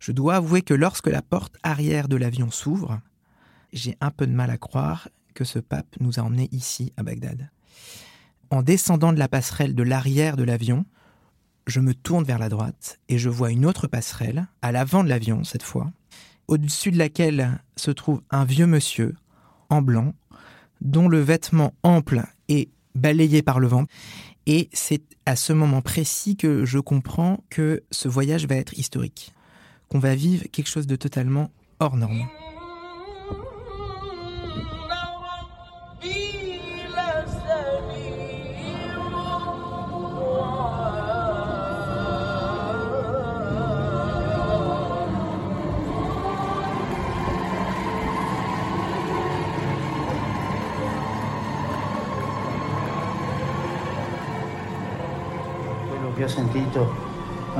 Je dois avouer que lorsque la porte arrière de l'avion s'ouvre, j'ai un peu de mal à croire que ce pape nous a emmenés ici à Bagdad. En descendant de la passerelle de l'arrière de l'avion, je me tourne vers la droite et je vois une autre passerelle, à l'avant de l'avion cette fois, au-dessus de laquelle se trouve un vieux monsieur, en blanc, dont le vêtement ample est balayé par le vent. Et c'est à ce moment précis que je comprends que ce voyage va être historique, qu'on va vivre quelque chose de totalement hors norme.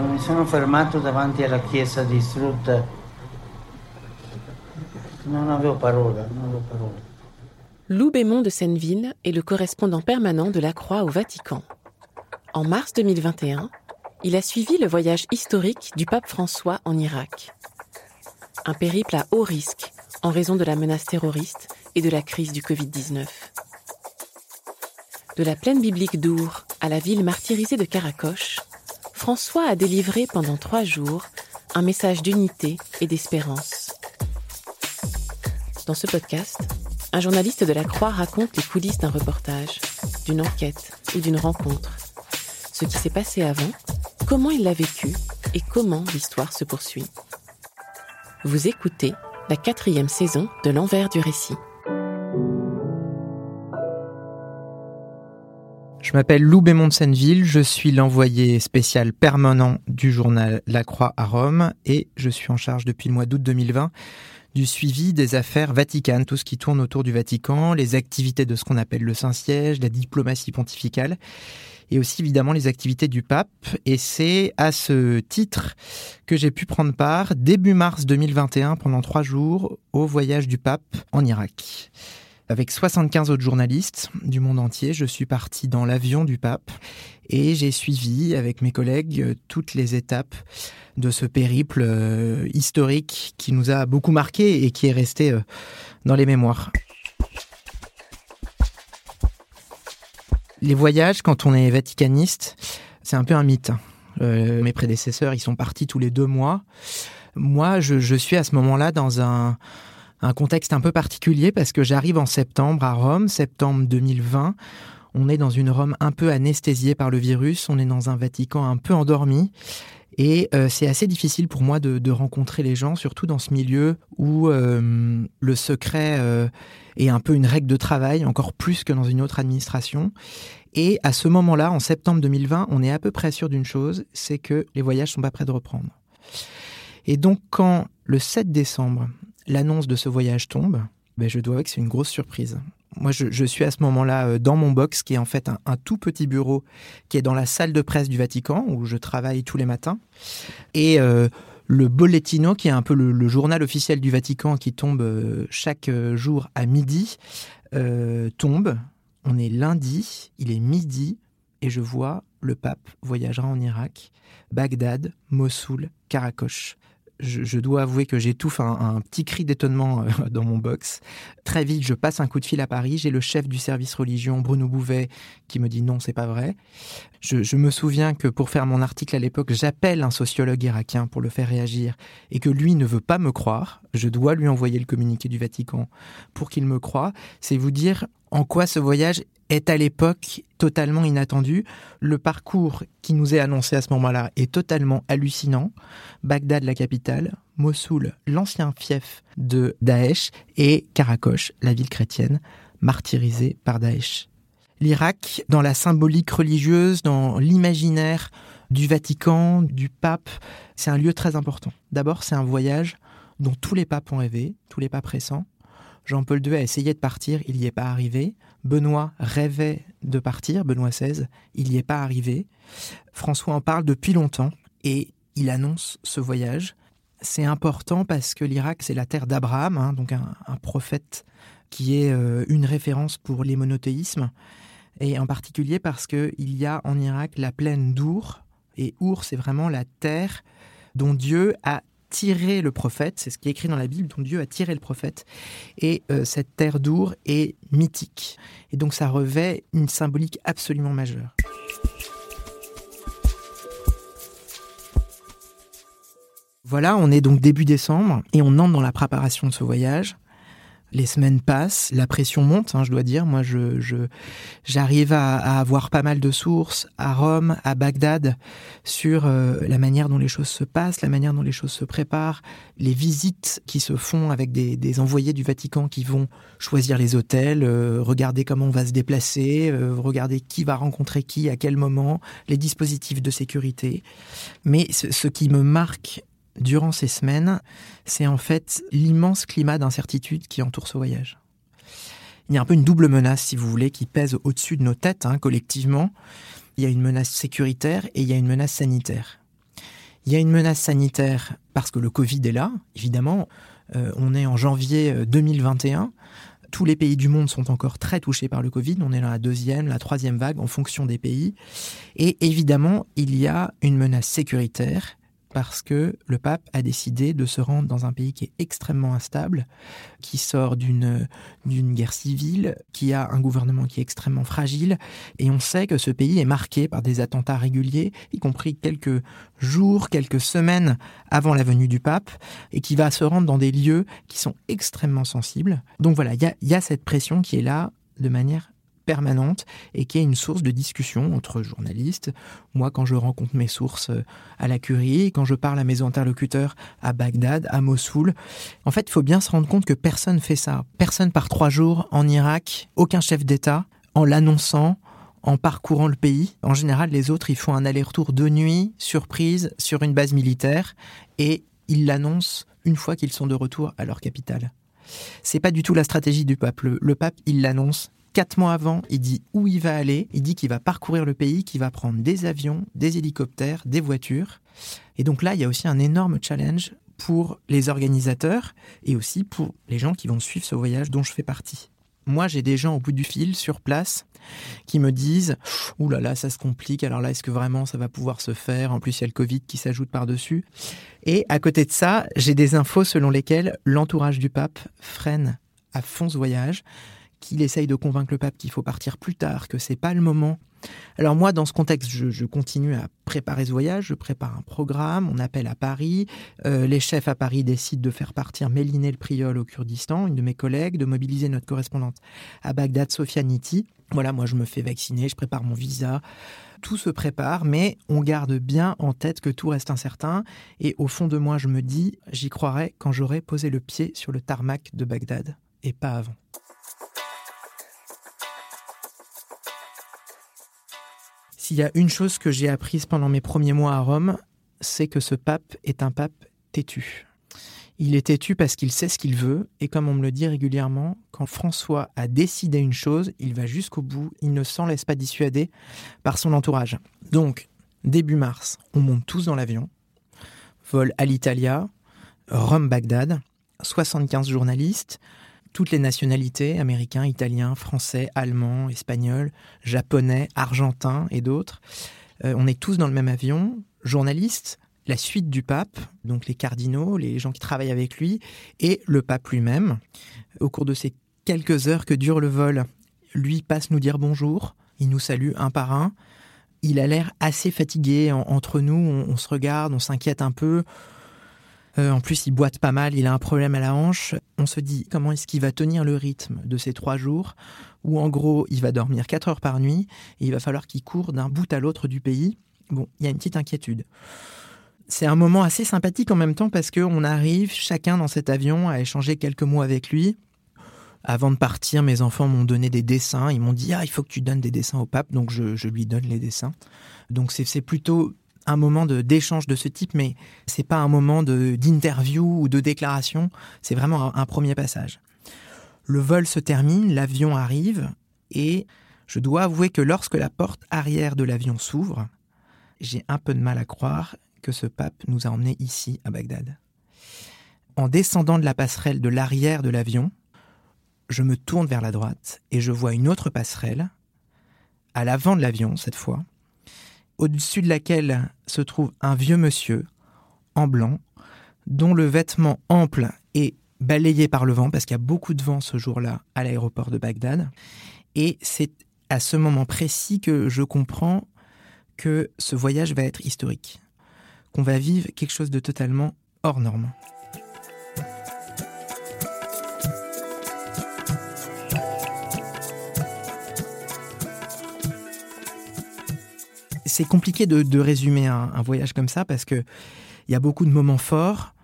Quando chiesa. Lou Bémont de Senneville est le correspondant permanent de la Croix au Vatican. En mars 2021, il a suivi le voyage historique du pape François en Irak. Un périple à haut risque en raison de la menace terroriste et de la crise du Covid-19. De la plaine biblique d'Our à la ville martyrisée de Caracoche, François a délivré pendant trois jours un message d'unité et d'espérance. Dans ce podcast, un journaliste de la Croix raconte les coulisses d'un reportage, d'une enquête ou d'une rencontre. Ce qui s'est passé avant, comment il l'a vécu et comment l'histoire se poursuit. Vous écoutez la quatrième saison de l'envers du récit. Je m'appelle Lou Bémont de Senneville, je suis l'envoyé spécial permanent du journal La Croix à Rome et je suis en charge depuis le mois d'août 2020 du suivi des affaires vaticanes, tout ce qui tourne autour du Vatican, les activités de ce qu'on appelle le Saint-Siège, la diplomatie pontificale et aussi évidemment les activités du pape. Et c'est à ce titre que j'ai pu prendre part début mars 2021 pendant trois jours au voyage du pape en Irak. Avec 75 autres journalistes du monde entier, je suis parti dans l'avion du pape et j'ai suivi avec mes collègues euh, toutes les étapes de ce périple euh, historique qui nous a beaucoup marqué et qui est resté euh, dans les mémoires. Les voyages, quand on est vaticaniste, c'est un peu un mythe. mes prédécesseurs, ils sont partis tous les deux mois. Moi, je suis à ce moment-là dans un, un contexte un peu particulier parce que j'arrive en septembre à Rome, septembre 2020. On est dans une Rome un peu anesthésiée par le virus, on est dans un Vatican un peu endormi. Et euh, c'est assez difficile pour moi de, rencontrer les gens, surtout dans ce milieu où euh, le secret euh, est un peu une règle de travail, encore plus que dans une autre administration. Et à ce moment-là, en septembre 2020, on est à peu près sûr d'une chose, c'est que les voyages sont pas prêts de reprendre. Et donc quand le 7 décembre, l'annonce de ce voyage tombe, ben, je dois avouer que c'est une grosse surprise. Moi, je, suis à ce moment-là euh, dans mon box, qui est en fait un, tout petit bureau, qui est dans la salle de presse du Vatican, où je travaille tous les matins. Et euh, le Bollettino, qui est un peu le, journal officiel du Vatican, qui tombe euh, chaque jour à midi, tombe. On est lundi, il est midi, et je vois le pape voyagera en Irak, Bagdad, Mossoul, Karakoche je, dois avouer que j'étouffe un, petit cri d'étonnement euh, dans mon box. Très vite, je passe un coup de fil à Paris. J'ai le chef du service religion, Bruno Bouvet, qui me dit non, c'est pas vrai. Je, me souviens que pour faire mon article à l'époque, j'appelle un sociologue irakien pour le faire réagir et que lui ne veut pas me croire. Je dois lui envoyer le communiqué du Vatican pour qu'il me croie. C'est vous dire en quoi ce voyage est à l'époque totalement inattendu. Le parcours qui nous est annoncé à ce moment-là est totalement hallucinant. Bagdad, la capitale, Mossoul, l'ancien fief de Daesh, et Karakoche, la ville chrétienne, martyrisée par Daesh. L'Irak, dans la symbolique religieuse, dans l'imaginaire du Vatican, du pape. C'est un lieu très important. D'abord, c'est un voyage dont tous les papes ont rêvé, tous les papes récents. Jean-Paul II a essayé de partir, il n'y est pas arrivé. Benoît rêvait de partir, Benoît XVI, il n'y est pas arrivé. François en parle depuis longtemps et il annonce ce voyage. C'est important parce que l'Irak, c'est la terre d'Abraham, hein, donc un, prophète qui est euh, une référence pour les monothéismes, et en particulier parce qu'il y a en Irak la plaine d'Our, et Our, c'est vraiment la terre dont Dieu a tiré le prophète, c'est ce qui est écrit dans la Bible, dont Dieu a tiré le prophète. Et euh, cette terre d'Our est mythique. Et donc ça revêt une symbolique absolument majeure. Voilà, on est donc début décembre et on entre dans la préparation de ce voyage. Les semaines passent, la pression monte, hein, je dois dire. Moi, j'arrive à, avoir pas mal de sources à Rome, à Bagdad, sur euh, la manière dont les choses se passent, la manière dont les choses se préparent, les visites qui se font avec des, envoyés du Vatican qui vont choisir les hôtels, euh, regarder comment on va se déplacer, euh, regarder qui va rencontrer qui, à quel moment, les dispositifs de sécurité. Mais ce qui me marque durant ces semaines, c'est en fait l'immense climat d'incertitude qui entoure ce voyage. Il y a un peu une double menace, si vous voulez, qui pèse au-dessus de nos têtes, hein, collectivement. Il y a une menace sécuritaire et il y a une menace sanitaire. Il y a une menace sanitaire parce que le Covid est là, évidemment. Euh, on est en janvier 2021. Euh, Tous les pays du monde sont encore très touchés par le Covid. On est dans la deuxième, la troisième vague en fonction des pays. Et évidemment, il y a une menace sécuritaire parce que le pape a décidé de se rendre dans un pays qui est extrêmement instable, qui sort d'une guerre civile, qui a un gouvernement qui est extrêmement fragile, et on sait que ce pays est marqué par des attentats réguliers, y compris quelques jours, quelques semaines avant la venue du pape, et qui va se rendre dans des lieux qui sont extrêmement sensibles. Donc voilà, il y a, y a cette pression qui est là de manière permanente et qui est une source de discussion entre journalistes. Moi, quand je rencontre mes sources euh, à la Curie, quand je parle à mes interlocuteurs à Bagdad, à Mossoul, en fait, il faut bien se rendre compte que personne fait ça. Personne part trois jours en Irak, aucun chef d'État, en l'annonçant, en parcourant le pays. En général, les autres, ils font un aller-retour de nuit, surprise, sur une base militaire, et ils l'annoncent une fois qu'ils sont de retour à leur capitale. C'est pas du tout la stratégie du pape. le pape, il l'annonce Quatre mois avant, il dit où il va aller, il dit qu'il va parcourir le pays, qu'il va prendre des avions, des hélicoptères, des voitures. Et donc là, il y a aussi un énorme challenge pour les organisateurs et aussi pour les gens qui vont suivre ce voyage dont je fais partie. Moi, j'ai des gens au bout du fil, sur place, qui me disent Ouh là là, ça se complique, alors là, est-ce que vraiment ça va pouvoir se faire? En plus, il y a le Covid qui s'ajoute par-dessus. Et à côté de ça, j'ai des infos selon lesquelles l'entourage du pape freine à fond ce voyage qu'il essaye de convaincre le pape qu'il faut partir plus tard, que c'est pas le moment. Alors moi, dans ce contexte, je, continue à préparer ce voyage, je prépare un programme, on appelle à Paris, euh, les chefs à Paris décident de faire partir Méliné le Priol au Kurdistan, une de mes collègues, de mobiliser notre correspondante à Bagdad, Sofia Niti. Voilà, moi je me fais vacciner, je prépare mon visa, tout se prépare, mais on garde bien en tête que tout reste incertain, et au fond de moi je me dis, j'y croirai quand j'aurai posé le pied sur le tarmac de Bagdad, et pas avant. S'il y a une chose que j'ai apprise pendant mes premiers mois à Rome, c'est que ce pape est un pape têtu. Il est têtu parce qu'il sait ce qu'il veut, et comme on me le dit régulièrement, quand François a décidé une chose, il va jusqu'au bout, il ne s'en laisse pas dissuader par son entourage. Donc, début mars, on monte tous dans l'avion, vol à l'Italia, Rome-Bagdad, 75 journalistes, toutes les nationalités, américains, italiens, français, allemands, espagnols, japonais, argentins et d'autres. Euh, on est tous dans le même avion, journalistes, la suite du pape, donc les cardinaux, les gens qui travaillent avec lui, et le pape lui-même. Au cours de ces quelques heures que dure le vol, lui passe nous dire bonjour, il nous salue un par un. Il a l'air assez fatigué entre nous, on se regarde, on s'inquiète un peu. Euh, en plus, il boite pas mal, il a un problème à la hanche. On se dit comment est-ce qu'il va tenir le rythme de ces trois jours où en gros il va dormir quatre heures par nuit et il va falloir qu'il court d'un bout à l'autre du pays. Bon, il y a une petite inquiétude. C'est un moment assez sympathique en même temps parce qu'on arrive chacun dans cet avion à échanger quelques mots avec lui. Avant de partir, mes enfants m'ont donné des dessins. Ils m'ont dit Ah, il faut que tu donnes des dessins au pape. Donc je, je lui donne les dessins. Donc c'est plutôt un moment d'échange de, ce type, mais c'est pas un moment d'interview ou de déclaration, c'est vraiment un, premier passage. Le vol se termine, l'avion arrive, et je dois avouer que lorsque la porte arrière de l'avion s'ouvre, j'ai un peu de mal à croire que ce pape nous a emmenés ici, à Bagdad. En descendant de la passerelle de l'arrière de l'avion, je me tourne vers la droite et je vois une autre passerelle, à l'avant de l'avion cette fois, au-dessus de laquelle se trouve un vieux monsieur, en blanc, dont le vêtement ample est balayé par le vent, parce qu'il y a beaucoup de vent ce jour-là à l'aéroport de Bagdad. Et c'est à ce moment précis que je comprends que ce voyage va être historique, qu'on va vivre quelque chose de totalement hors norme. C'est compliqué de, résumer un, voyage comme ça parce que il y a beaucoup de moments forts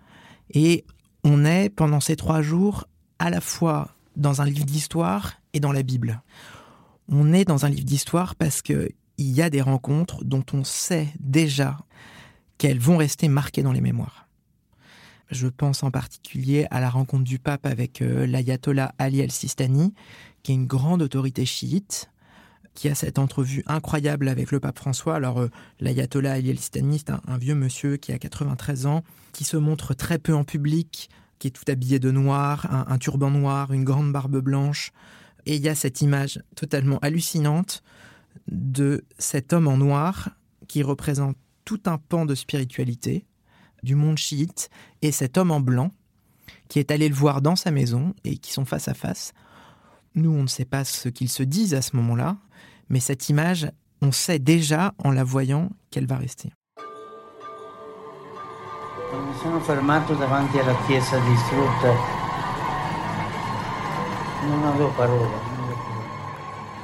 et on est pendant ces trois jours à la fois dans un livre d'histoire et dans la Bible. On est dans un livre d'histoire parce que il y a des rencontres dont on sait déjà qu'elles vont rester marquées dans les mémoires. Je pense en particulier à la rencontre du pape avec euh, l'ayatollah Ali el-Sistani, qui est une grande autorité chiite, qui a cette entrevue incroyable avec le pape François. Alors, euh, l'ayatollah Ali El-Sistani, c'est un, vieux monsieur qui a 93 ans, qui se montre très peu en public, qui est tout habillé de noir, un, turban noir, une grande barbe blanche. Et il y a cette image totalement hallucinante de cet homme en noir qui représente tout un pan de spiritualité du monde chiite et cet homme en blanc qui est allé le voir dans sa maison et qui sont face à face. Nous, on ne sait pas ce qu'ils se disent à ce moment-là, mais cette image, on sait déjà en la voyant qu'elle va rester.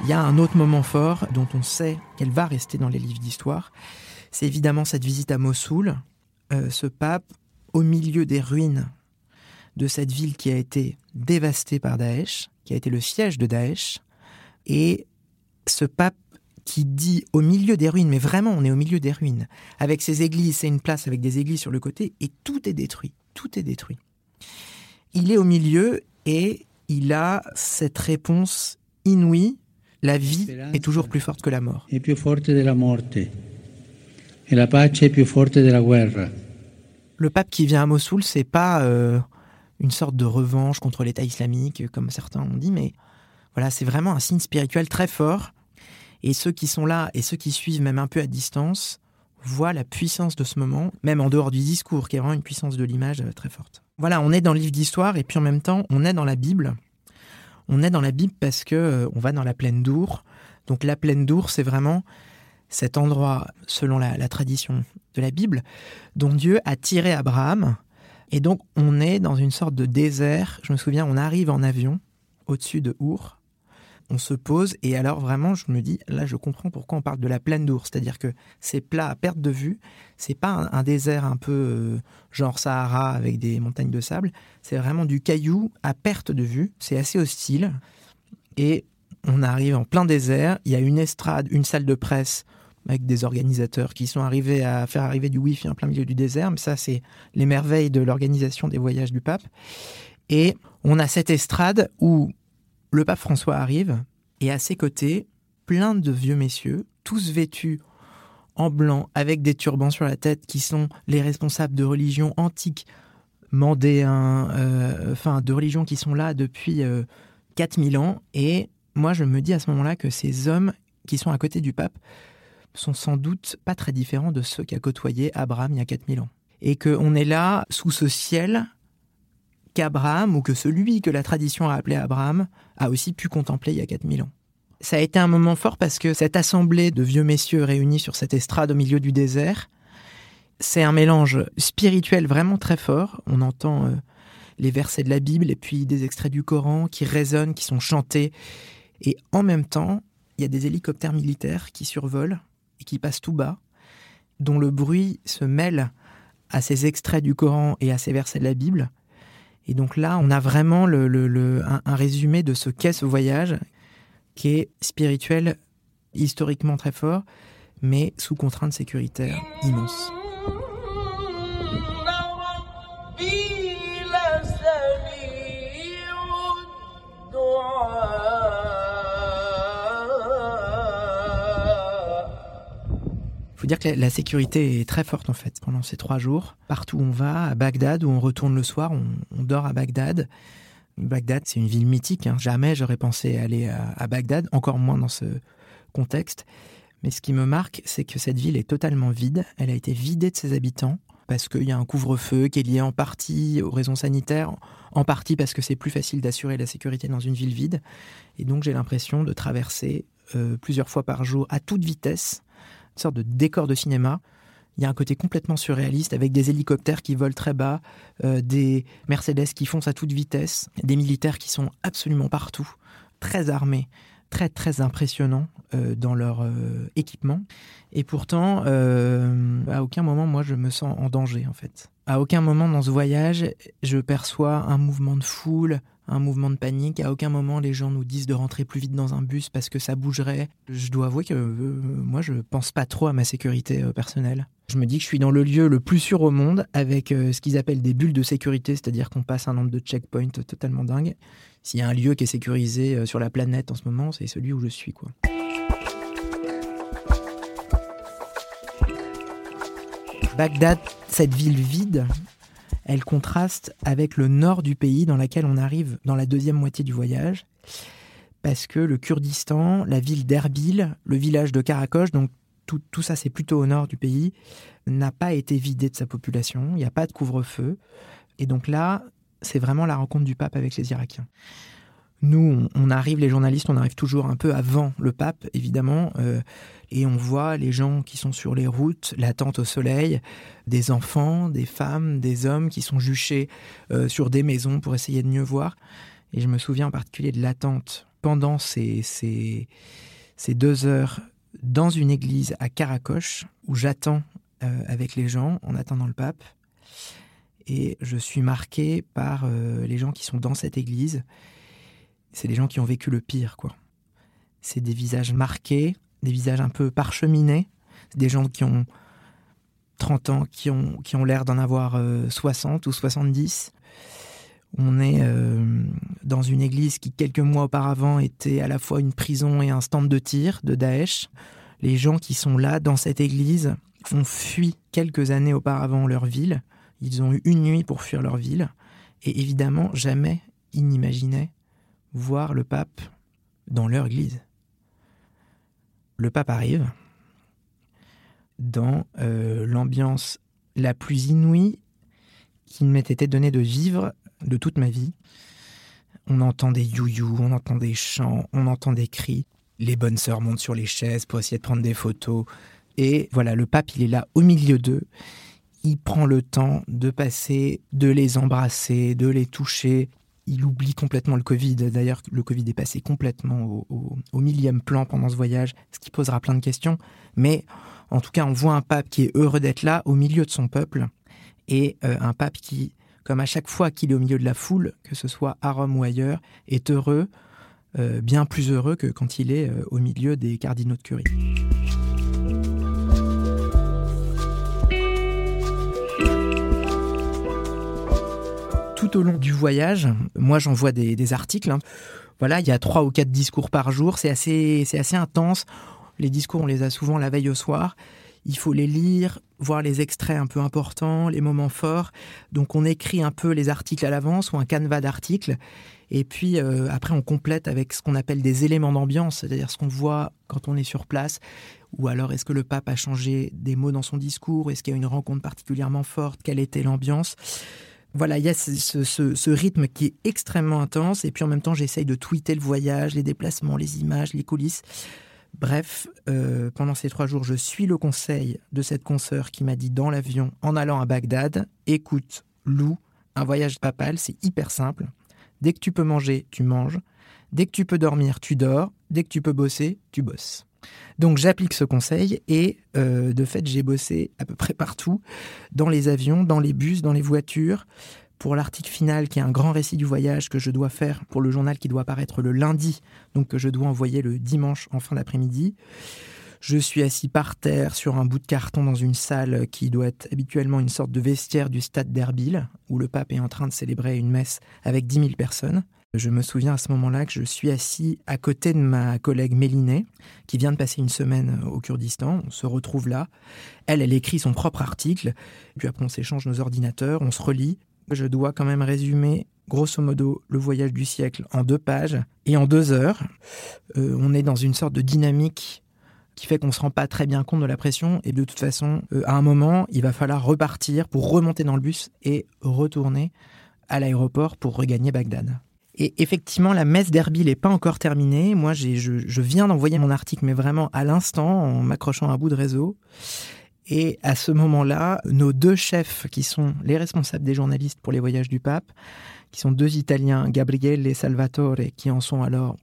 Il y a un autre moment fort dont on sait qu'elle va rester dans les livres d'histoire. C'est évidemment cette visite à Mossoul. Euh, ce pape, au milieu des ruines de cette ville qui a été dévastée par Daesh, qui a été le siège de Daesh, et ce pape qui dit au milieu des ruines, mais vraiment on est au milieu des ruines, avec ses églises, c'est une place avec des églises sur le côté, et tout est détruit, tout est détruit. Il est au milieu et il a cette réponse inouïe, la vie est toujours plus forte que la mort. Est plus forte de la. Et la pace est plus forte de la guerre. Le pape qui vient à Mossoul, c'est pas euh, une sorte de revanche contre l'État islamique, comme certains ont dit, mais voilà, c'est vraiment un signe spirituel très fort. Et ceux qui sont là et ceux qui suivent même un peu à distance voient la puissance de ce moment, même en dehors du discours, qui est vraiment une puissance de l'image euh, très forte. Voilà, on est dans le livre d'histoire et puis en même temps, on est dans la Bible. On est dans la Bible parce que euh, on va dans la plaine d'Our. Donc la plaine d'Our, c'est vraiment cet endroit, selon la, la, tradition de la Bible, dont Dieu a tiré Abraham. Et donc on est dans une sorte de désert. Je me souviens, on arrive en avion au-dessus de Our on se pose et alors vraiment je me dis là je comprends pourquoi on parle de la plaine d'ours, c'est-à-dire que c'est plat à perte de vue, c'est pas un, désert un peu euh, genre Sahara avec des montagnes de sable, c'est vraiment du caillou à perte de vue, c'est assez hostile. Et on arrive en plein désert, il y a une estrade, une salle de presse avec des organisateurs qui sont arrivés à faire arriver du wifi en plein milieu du désert, mais ça c'est les merveilles de l'organisation des voyages du pape. Et on a cette estrade où le pape François arrive et à ses côtés, plein de vieux messieurs, tous vêtus en blanc avec des turbans sur la tête qui sont les responsables de religions antiques mandéens, euh, enfin de religions qui sont là depuis 4000 euh, ans. Et moi, je me dis à ce moment-là que ces hommes qui sont à côté du pape sont sans doute pas très différents de ceux qui a côtoyé Abraham il y a 4000 ans. Et qu'on est là sous ce ciel qu'Abraham, ou que celui que la tradition a appelé Abraham, a aussi pu contempler il y a 4000 ans. Ça a été un moment fort parce que cette assemblée de vieux messieurs réunis sur cette estrade au milieu du désert, c'est un mélange spirituel vraiment très fort. On entend euh, les versets de la Bible et puis des extraits du Coran qui résonnent, qui sont chantés. Et en même temps, il y a des hélicoptères militaires qui survolent et qui passent tout bas, dont le bruit se mêle à ces extraits du Coran et à ces versets de la Bible. Et donc là, on a vraiment un, résumé de ce qu'est ce voyage, qui est spirituel, historiquement très fort, mais sous contrainte sécuritaire immense. Dire que la, sécurité est très forte en fait pendant ces trois jours. Partout où on va, à Bagdad, où on retourne le soir, on, dort à Bagdad. Bagdad, c'est une ville mythique. Hein. Jamais j'aurais pensé aller à, Bagdad, encore moins dans ce contexte. Mais ce qui me marque, c'est que cette ville est totalement vide. Elle a été vidée de ses habitants parce qu'il y a un couvre-feu qui est lié en partie aux raisons sanitaires, en partie parce que c'est plus facile d'assurer la sécurité dans une ville vide. Et donc j'ai l'impression de traverser euh, plusieurs fois par jour à toute vitesse une sorte de décor de cinéma. Il y a un côté complètement surréaliste avec des hélicoptères qui volent très bas, euh, des Mercedes qui foncent à toute vitesse, des militaires qui sont absolument partout, très armés, très très impressionnants euh, dans leur euh, équipement. Et pourtant, à aucun moment, moi, je me sens en danger en fait. À aucun moment dans ce voyage, je perçois un mouvement de foule, un mouvement de panique. À aucun moment, les gens nous disent de rentrer plus vite dans un bus parce que ça bougerait. Je dois avouer que euh, moi, je pense pas trop à ma sécurité euh, personnelle. Je me dis que je suis dans le lieu le plus sûr au monde avec euh, ce qu'ils appellent des bulles de sécurité, c'est-à-dire qu'on passe un nombre de checkpoints totalement dingue. S'il y a un lieu qui est sécurisé sur la planète en ce moment, c'est celui où je suis, quoi. Bagdad, cette ville vide, elle contraste avec le nord du pays dans lequel on arrive dans la deuxième moitié du voyage, parce que le Kurdistan, la ville d'Erbil, le village de Karakosh, donc tout, tout ça c'est plutôt au nord du pays, n'a pas été vidé de sa population, il n'y a pas de couvre-feu, et donc là, c'est vraiment la rencontre du pape avec les Irakiens. Nous, on, arrive, les journalistes, on arrive toujours un peu avant le pape, évidemment, euh, et on voit les gens qui sont sur les routes, l'attente au soleil, des enfants, des femmes, des hommes qui sont juchés euh, sur des maisons pour essayer de mieux voir. Et je me souviens en particulier de l'attente pendant ces, ces, deux heures dans une église à Karakoche, où j'attends euh, avec les gens en attendant le pape. Et je suis marqué par les gens qui sont dans cette église c'est des gens qui ont vécu le pire, quoi. C'est des visages marqués, des visages un peu parcheminés, des gens qui ont 30 ans, qui ont, qui ont l'air d'en avoir 60 euh, ou 70. On est euh, dans une église qui, quelques mois auparavant, était à la fois une prison et un stand de tir de Daesh. Les gens qui sont là, dans cette église, ont fui quelques années auparavant leur ville. Ils ont eu une nuit pour fuir leur ville. Et évidemment, jamais ils n'imaginaient voir le pape dans leur église. Le pape arrive dans euh, l'ambiance la plus inouïe qui m'ait été donnée de vivre de toute ma vie. On entend des you on entend des chants, on entend des cris. Les bonnes sœurs montent sur les chaises pour essayer de prendre des photos. Et voilà, le pape, il est là au milieu d'eux. Il prend le temps de passer, de les embrasser, de les toucher, il oublie complètement le Covid. D'ailleurs, le Covid est passé complètement au, millième plan pendant ce voyage, ce qui posera plein de questions. Mais en tout cas, on voit un pape qui est heureux d'être là, au milieu de son peuple, et euh, un pape qui, comme à chaque fois qu'il est au milieu de la foule, que ce soit à Rome ou ailleurs, est heureux, euh, bien plus heureux que quand il est euh, au milieu des cardinaux de Curie. Au long du voyage, moi j'envoie des, des articles. Hein. Voilà, il y a trois ou quatre discours par jour. C'est assez, c'est assez intense. Les discours, on les a souvent la veille au soir. Il faut les lire, voir les extraits un peu importants, les moments forts. Donc on écrit un peu les articles à l'avance ou un canevas d'articles. Et puis euh, après on complète avec ce qu'on appelle des éléments d'ambiance, c'est-à-dire ce qu'on voit quand on est sur place. Ou alors est-ce que le pape a changé des mots dans son discours? Est-ce qu'il y a une rencontre particulièrement forte? Quelle était l'ambiance? Voilà, il y a ce, rythme qui est extrêmement intense, et puis en même temps, j'essaye de tweeter le voyage, les déplacements, les images, les coulisses. Bref, euh, pendant ces trois jours, je suis le conseil de cette consoeur qui m'a dit dans l'avion, en allant à Bagdad, écoute, Lou, un voyage papal, c'est hyper simple. Dès que tu peux manger, tu manges. Dès que tu peux dormir, tu dors. Dès que tu peux bosser, tu bosses. Donc j'applique ce conseil et euh, de fait j'ai bossé à peu près partout, dans les avions, dans les bus, dans les voitures. Pour l'article final, qui est un grand récit du voyage que je dois faire pour le journal qui doit apparaître le lundi, donc que je dois envoyer le dimanche en fin d'après-midi, Je suis assis par terre sur un bout de carton dans une salle qui doit être habituellement une sorte de vestiaire du stade d'Erbil, où le pape est en train de célébrer une messe avec 10 000 personnes. Je me souviens à ce moment-là que je suis assis à côté de ma collègue Mélinée, qui vient de passer une semaine au Kurdistan. On se retrouve là. Elle, elle écrit son propre article. Puis après, on s'échange nos ordinateurs, on se relit. Je dois quand même résumer, grosso modo, le voyage du siècle en deux pages et en deux heures. Euh, on est dans une sorte de dynamique qui fait qu'on ne se rend pas très bien compte de la pression. Et de toute façon, euh, à un moment, il va falloir repartir pour remonter dans le bus et retourner à l'aéroport pour regagner Bagdad. Et effectivement, la messe d'Erbil n'est pas encore terminée. Moi, je, viens d'envoyer mon article, mais vraiment à l'instant, en m'accrochant à un bout de réseau. Et à ce moment-là, nos deux chefs, qui sont les responsables des journalistes pour les voyages du pape, qui sont deux Italiens, Gabriele et Salvatore, qui en sont alors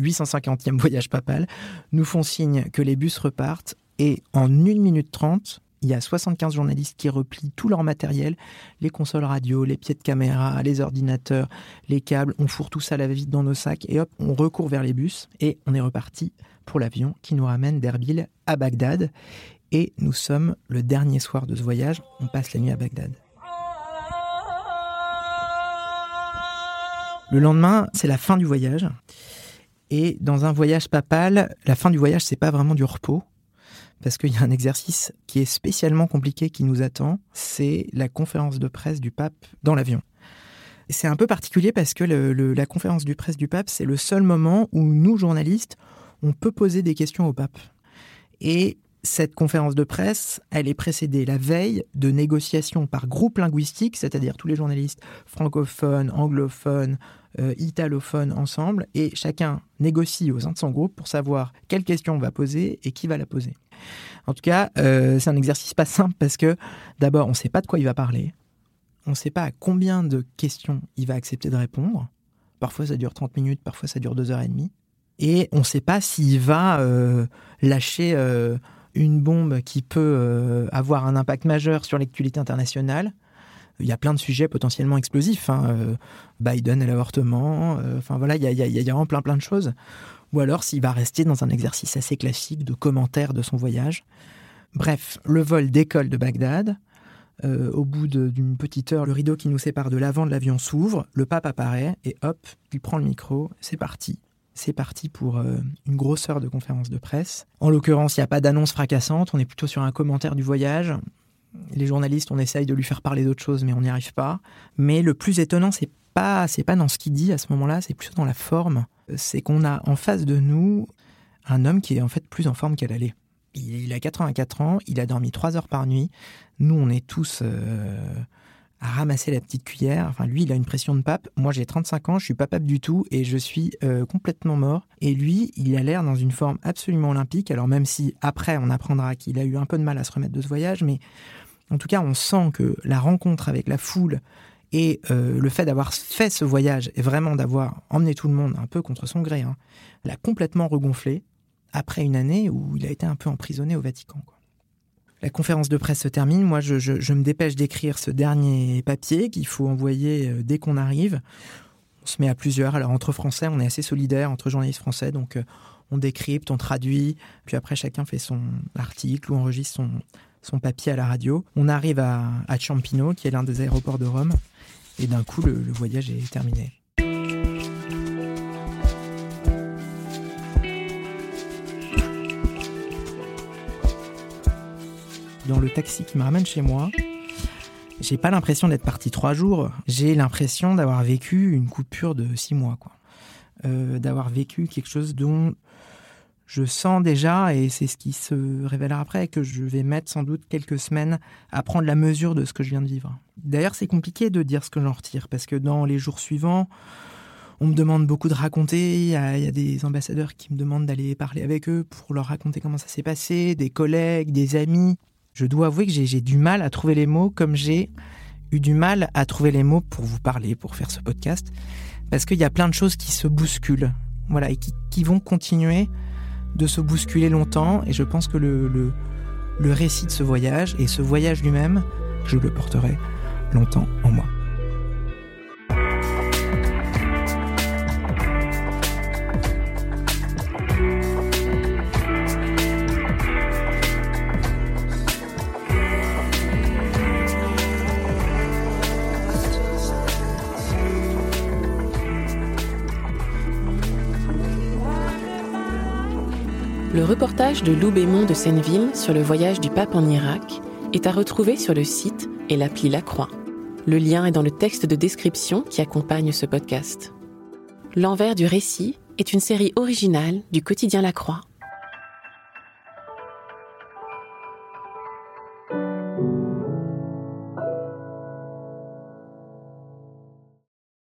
850e voyage papal, nous font signe que les bus repartent. Et en 1 minute 30, il y a 75 journalistes qui replient tout leur matériel, les consoles radio, les pieds de caméra, les ordinateurs, les câbles, on fourre tout ça à la vite dans nos sacs et hop, on recourt vers les bus et on est reparti pour l'avion qui nous ramène d'Erbil à Bagdad. Et nous sommes le dernier soir de ce voyage, on passe la nuit à Bagdad. Le lendemain, c'est la fin du voyage. Et dans un voyage papal, la fin du voyage, c'est pas vraiment du repos parce qu'il y a un exercice qui est spécialement compliqué qui nous attend, c'est la conférence de presse du pape dans l'avion. C'est un peu particulier parce que la conférence de presse du pape, c'est le seul moment où nous, journalistes, on peut poser des questions au pape. Et cette conférence de presse, elle est précédée la veille de négociations par groupe linguistique, c'est-à-dire tous les journalistes francophones, anglophones, euh, italophones ensemble, et chacun négocie au sein de son groupe pour savoir quelle question on va poser et qui va la poser. En tout cas, euh, c'est un exercice pas simple parce que d'abord, on ne sait pas de quoi il va parler. On ne sait pas à combien de questions il va accepter de répondre. Parfois, ça dure 30 minutes, parfois, ça dure 2h30. Et on ne sait pas s'il va euh, lâcher euh, une bombe qui peut avoir un impact majeur sur l'actualité internationale. Il y a plein de sujets potentiellement explosifs. Hein, Biden et l'avortement. Enfin voilà, il y, a, y a vraiment plein plein de choses ou alors s'il va rester dans un exercice assez classique de commentaire de son voyage. Bref, le vol décolle de Bagdad. Euh, au bout d'une petite heure, le rideau qui nous sépare de l'avant de l'avion s'ouvre, le pape apparaît et hop, il prend le micro, c'est parti. C'est parti pour euh, une grosse heure de conférence de presse. En l'occurrence, il n'y a pas d'annonce fracassante, on est plutôt sur un commentaire du voyage. Les journalistes, on essaye de lui faire parler d'autre chose, mais on n'y arrive pas. Mais le plus étonnant, c'est pas, c'est pas dans ce qu'il dit à ce moment-là, c'est plutôt dans la forme. C'est qu'on a en face de nous un homme qui est en fait plus en forme qu'elle allait. Il a 84 ans, il a dormi 3 heures par nuit. Nous, on est tous euh, ramasser la petite cuillère. Enfin, lui, il a une pression de pape. Moi, j'ai 35 ans, je suis pas pape du tout et je suis euh, complètement mort. Et lui, il a l'air dans une forme absolument olympique. Alors, même si après, on apprendra qu'il a eu un peu de mal à se remettre de ce voyage, mais en tout cas, on sent que la rencontre avec la foule, et euh, le fait d'avoir fait ce voyage et vraiment d'avoir emmené tout le monde un peu contre son gré, hein, l'a complètement regonflé après une année où il a été un peu emprisonné au Vatican. La conférence de presse se termine. Moi, je, me dépêche d'écrire ce dernier papier qu'il faut envoyer euh, dès qu'on arrive. On se met à plusieurs. Alors, entre Français, on est assez solidaires, entre journalistes français. Donc, euh, on décrypte, on traduit. Puis après, chacun fait son article ou enregistre son, papier à la radio. On arrive à, à Ciampino, qui est l'un des aéroports de Rome. Et d'un coup, le, voyage est terminé. Dans le taxi qui me ramène chez moi, j'ai pas l'impression d'être parti trois jours. J'ai l'impression d'avoir vécu une coupure de six mois, quoi. Euh, d'avoir vécu quelque chose dont je sens déjà, et c'est ce qui se révélera après, que je vais mettre sans doute quelques semaines à prendre la mesure de ce que je viens de vivre. D'ailleurs, c'est compliqué de dire ce que j'en retire, parce que dans les jours suivants, on me demande beaucoup de raconter. Il y, a, des ambassadeurs qui me demandent d'aller parler avec eux pour leur raconter comment ça s'est passé, des collègues, des amis. Je dois avouer que j'ai du mal à trouver les mots, comme j'ai eu du mal à trouver les mots pour vous parler, pour faire ce podcast, parce qu'il y a plein de choses qui se bousculent, voilà, et qui, vont continuer de se bousculer longtemps. Et je pense que le, récit de ce voyage et ce voyage lui-même, je le porterai longtemps en moi. Le reportage de Lou Bémont de Senneville sur le voyage du pape en Irak est à retrouver sur le site et l'appli La Croix. Le lien est dans le texte de description qui accompagne ce podcast. L'envers du récit est une série originale du quotidien La Croix.